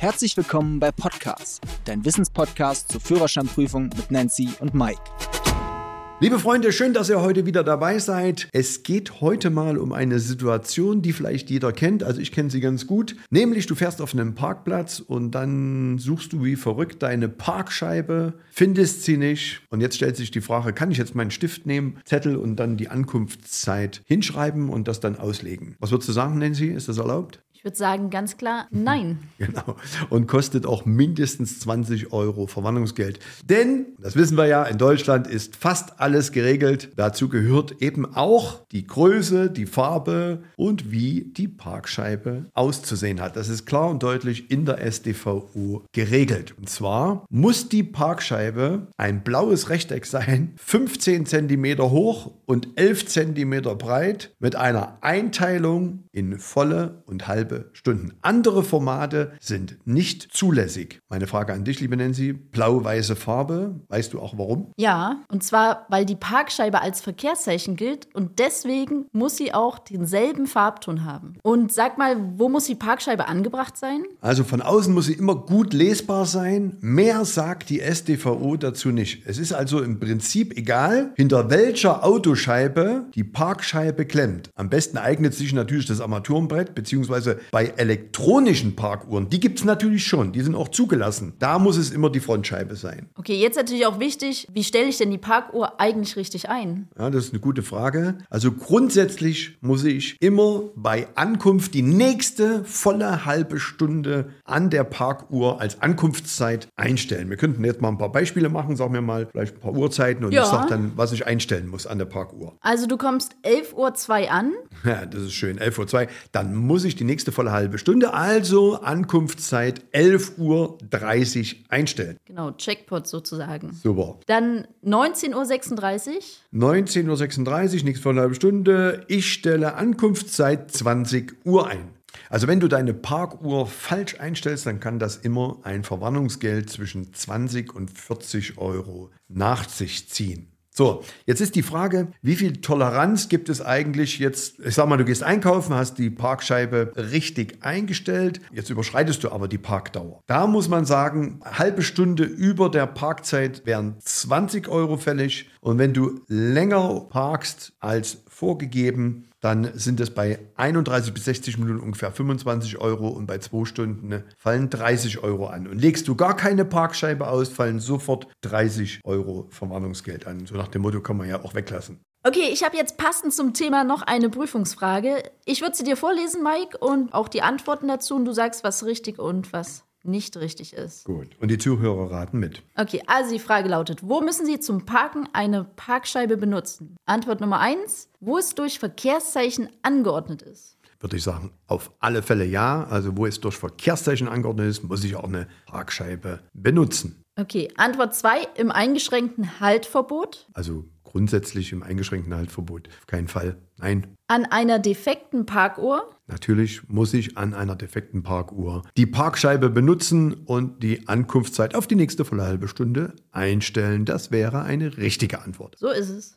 Herzlich willkommen bei Podcast, dein Wissenspodcast zur Führerscheinprüfung mit Nancy und Mike. Liebe Freunde, schön, dass ihr heute wieder dabei seid. Es geht heute mal um eine Situation, die vielleicht jeder kennt. Also ich kenne sie ganz gut. Nämlich, du fährst auf einem Parkplatz und dann suchst du wie verrückt deine Parkscheibe, findest sie nicht. Und jetzt stellt sich die Frage, kann ich jetzt meinen Stift nehmen, Zettel und dann die Ankunftszeit hinschreiben und das dann auslegen? Was würdest du sagen, Nancy? Ist das erlaubt? Ich würde sagen ganz klar, nein. Genau. Und kostet auch mindestens 20 Euro Verwandlungsgeld. Denn, das wissen wir ja, in Deutschland ist fast alles geregelt. Dazu gehört eben auch die Größe, die Farbe und wie die Parkscheibe auszusehen hat. Das ist klar und deutlich in der SDVO geregelt. Und zwar muss die Parkscheibe ein blaues Rechteck sein, 15 cm hoch und 11 cm breit mit einer Einteilung in volle und halbe halbe Stunden. Andere Formate sind nicht zulässig. Meine Frage an dich, liebe Nancy, blau-weiße Farbe, weißt du auch warum? Ja, und zwar, weil die Parkscheibe als Verkehrszeichen gilt und deswegen muss sie auch denselben Farbton haben. Und sag mal, wo muss die Parkscheibe angebracht sein? Also von außen muss sie immer gut lesbar sein. Mehr sagt die SDVO dazu nicht. Es ist also im Prinzip egal, hinter welcher Autoscheibe die Parkscheibe klemmt. Am besten eignet sich natürlich das Armaturenbrett bzw bei elektronischen Parkuhren, die gibt es natürlich schon, die sind auch zugelassen. Da muss es immer die Frontscheibe sein. Okay, jetzt natürlich auch wichtig, wie stelle ich denn die Parkuhr eigentlich richtig ein? Ja, das ist eine gute Frage. Also grundsätzlich muss ich immer bei Ankunft die nächste volle halbe Stunde an der Parkuhr als Ankunftszeit einstellen. Wir könnten jetzt mal ein paar Beispiele machen, sag mir mal vielleicht ein paar Uhrzeiten und ja. ich sag dann, was ich einstellen muss an der Parkuhr. Also du kommst 11.02 Uhr an. Ja, das ist schön, 11.02 Uhr. Dann muss ich die nächste nächste volle halbe Stunde, also Ankunftszeit 11.30 Uhr einstellen. Genau, Checkpot sozusagen. Super. Dann 19.36 Uhr. 19.36 Uhr, nächste volle halbe Stunde. Ich stelle Ankunftszeit 20 Uhr ein. Also wenn du deine Parkuhr falsch einstellst, dann kann das immer ein Verwarnungsgeld zwischen 20 und 40 Euro nach sich ziehen. So, jetzt ist die Frage, wie viel Toleranz gibt es eigentlich jetzt? Ich sag mal, du gehst einkaufen, hast die Parkscheibe richtig eingestellt, jetzt überschreitest du aber die Parkdauer. Da muss man sagen, halbe Stunde über der Parkzeit wären 20 Euro fällig und wenn du länger parkst als vorgegeben, dann sind es bei 31 bis 60 Minuten ungefähr 25 Euro und bei zwei Stunden fallen 30 Euro an. Und legst du gar keine Parkscheibe aus, fallen sofort 30 Euro Verwarnungsgeld an. So nach dem Motto kann man ja auch weglassen. Okay, ich habe jetzt passend zum Thema noch eine Prüfungsfrage. Ich würde sie dir vorlesen, Mike, und auch die Antworten dazu. Und du sagst, was richtig und was nicht richtig ist. Gut. Und die Zuhörer raten mit. Okay, also die Frage lautet: Wo müssen Sie zum Parken eine Parkscheibe benutzen? Antwort Nummer eins: Wo es durch Verkehrszeichen angeordnet ist. Würde ich sagen, auf alle Fälle ja. Also, wo es durch Verkehrszeichen angeordnet ist, muss ich auch eine Parkscheibe benutzen. Okay, Antwort zwei: Im eingeschränkten Haltverbot. Also grundsätzlich im eingeschränkten Haltverbot. Auf keinen Fall. Nein. An einer defekten Parkuhr? Natürlich muss ich an einer defekten Parkuhr die Parkscheibe benutzen und die Ankunftszeit auf die nächste volle halbe Stunde einstellen. Das wäre eine richtige Antwort. So ist es.